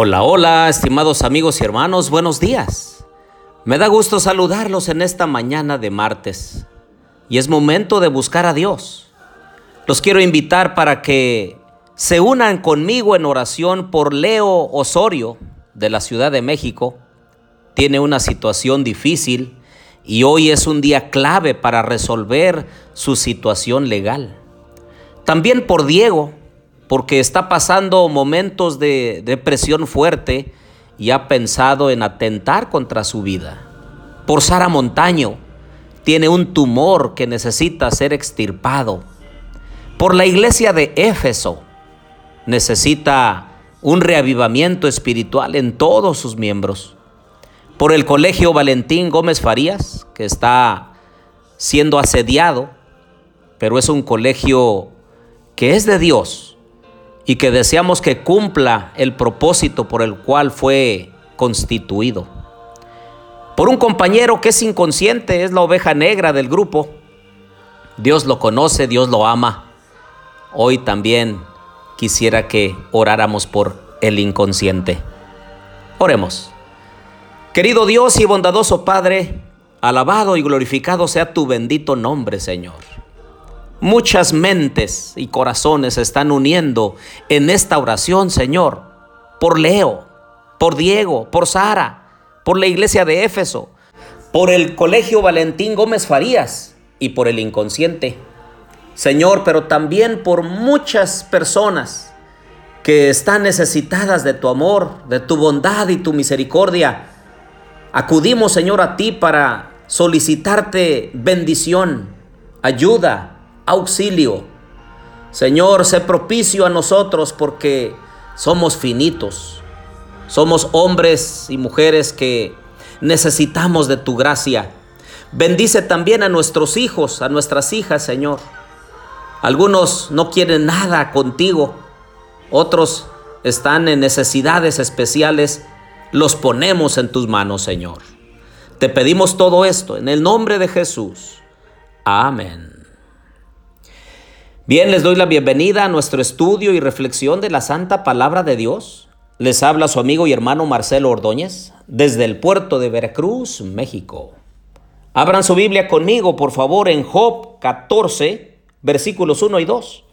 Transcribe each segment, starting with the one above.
Hola, hola, estimados amigos y hermanos, buenos días. Me da gusto saludarlos en esta mañana de martes y es momento de buscar a Dios. Los quiero invitar para que se unan conmigo en oración por Leo Osorio de la Ciudad de México. Tiene una situación difícil y hoy es un día clave para resolver su situación legal. También por Diego, porque está pasando momentos de depresión fuerte y ha pensado en atentar contra su vida. Por Sara Montaño, tiene un tumor que necesita ser extirpado. Por la iglesia de Éfeso, necesita un reavivamiento espiritual en todos sus miembros. Por el colegio Valentín Gómez Farías, que está siendo asediado, pero es un colegio que es de Dios y que deseamos que cumpla el propósito por el cual fue constituido. Por un compañero que es inconsciente, es la oveja negra del grupo. Dios lo conoce, Dios lo ama. Hoy también quisiera que oráramos por el inconsciente. Oremos. Querido Dios y bondadoso Padre, alabado y glorificado sea tu bendito nombre, Señor. Muchas mentes y corazones se están uniendo en esta oración, Señor, por Leo, por Diego, por Sara, por la iglesia de Éfeso, por el Colegio Valentín Gómez Farías y por el inconsciente. Señor, pero también por muchas personas que están necesitadas de tu amor, de tu bondad y tu misericordia. Acudimos, Señor, a ti para solicitarte bendición, ayuda, auxilio. Señor, sé propicio a nosotros porque somos finitos. Somos hombres y mujeres que necesitamos de tu gracia. Bendice también a nuestros hijos, a nuestras hijas, Señor. Algunos no quieren nada contigo, otros están en necesidades especiales. Los ponemos en tus manos, Señor. Te pedimos todo esto en el nombre de Jesús. Amén. Bien, les doy la bienvenida a nuestro estudio y reflexión de la Santa Palabra de Dios. Les habla su amigo y hermano Marcelo Ordóñez desde el puerto de Veracruz, México. Abran su Biblia conmigo, por favor, en Job 14, versículos 1 y 2.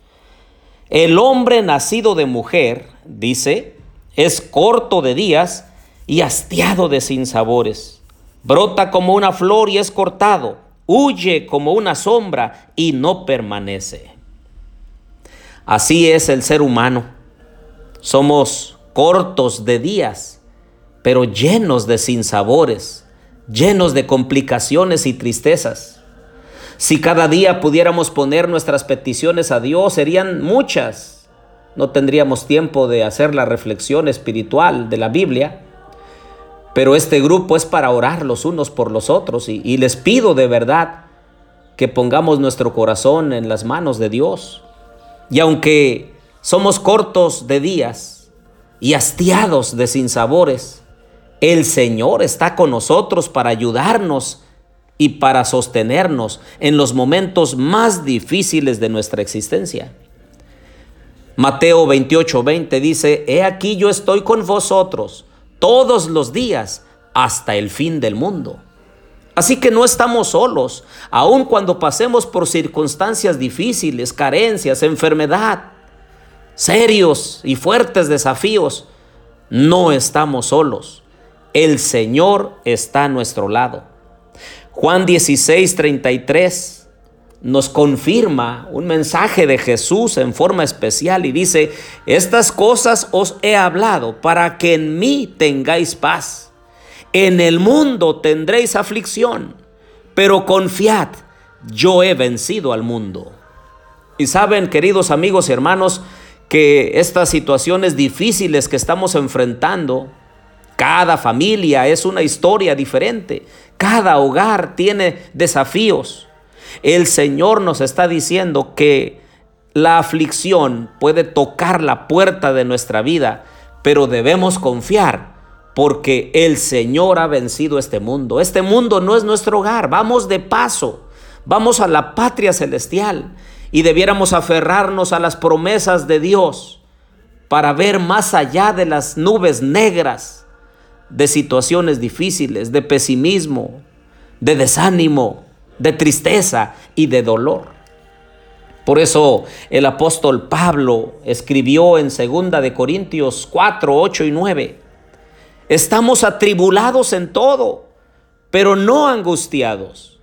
El hombre nacido de mujer, dice, es corto de días y hastiado de sinsabores. Brota como una flor y es cortado, huye como una sombra y no permanece. Así es el ser humano. Somos cortos de días, pero llenos de sinsabores, llenos de complicaciones y tristezas. Si cada día pudiéramos poner nuestras peticiones a Dios, serían muchas. No tendríamos tiempo de hacer la reflexión espiritual de la Biblia. Pero este grupo es para orar los unos por los otros y, y les pido de verdad que pongamos nuestro corazón en las manos de Dios y aunque somos cortos de días y hastiados de sinsabores, el Señor está con nosotros para ayudarnos y para sostenernos en los momentos más difíciles de nuestra existencia. Mateo 28, 20 dice, He aquí yo estoy con vosotros todos los días hasta el fin del mundo. Así que no estamos solos, aun cuando pasemos por circunstancias difíciles, carencias, enfermedad, serios y fuertes desafíos, no estamos solos. El Señor está a nuestro lado. Juan 16, 33 nos confirma un mensaje de Jesús en forma especial y dice, estas cosas os he hablado para que en mí tengáis paz. En el mundo tendréis aflicción, pero confiad, yo he vencido al mundo. Y saben, queridos amigos y hermanos, que estas situaciones difíciles que estamos enfrentando, cada familia es una historia diferente, cada hogar tiene desafíos. El Señor nos está diciendo que la aflicción puede tocar la puerta de nuestra vida, pero debemos confiar porque el Señor ha vencido este mundo. Este mundo no es nuestro hogar, vamos de paso, vamos a la patria celestial y debiéramos aferrarnos a las promesas de Dios para ver más allá de las nubes negras, de situaciones difíciles, de pesimismo, de desánimo, de tristeza y de dolor. Por eso el apóstol Pablo escribió en 2 de Corintios 4, 8 y 9, estamos atribulados en todo, pero no angustiados,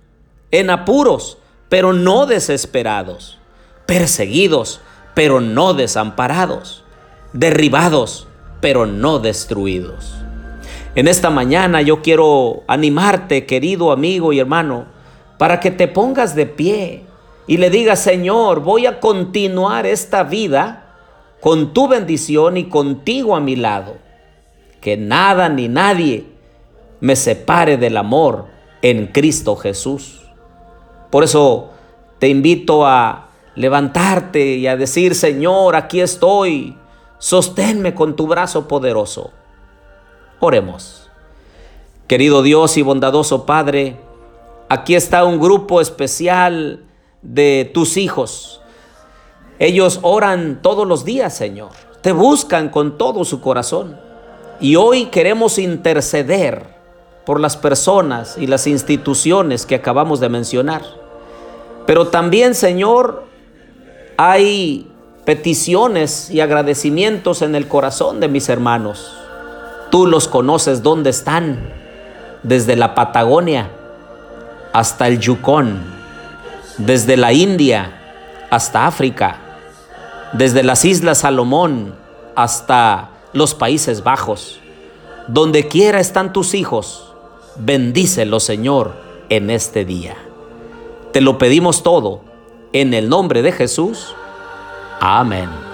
en apuros, pero no desesperados, perseguidos, pero no desamparados, derribados, pero no destruidos. En esta mañana yo quiero animarte, querido amigo y hermano, para que te pongas de pie y le digas, Señor, voy a continuar esta vida con tu bendición y contigo a mi lado. Que nada ni nadie me separe del amor en Cristo Jesús. Por eso te invito a levantarte y a decir, Señor, aquí estoy, sosténme con tu brazo poderoso. Oremos. Querido Dios y bondadoso Padre, aquí está un grupo especial de tus hijos. Ellos oran todos los días, Señor. Te buscan con todo su corazón. Y hoy queremos interceder por las personas y las instituciones que acabamos de mencionar. Pero también, Señor, hay peticiones y agradecimientos en el corazón de mis hermanos. Tú los conoces dónde están, desde la Patagonia hasta el Yukon, desde la India hasta África, desde las Islas Salomón hasta los Países Bajos. Donde quiera están tus hijos, bendícelos Señor en este día. Te lo pedimos todo en el nombre de Jesús. Amén.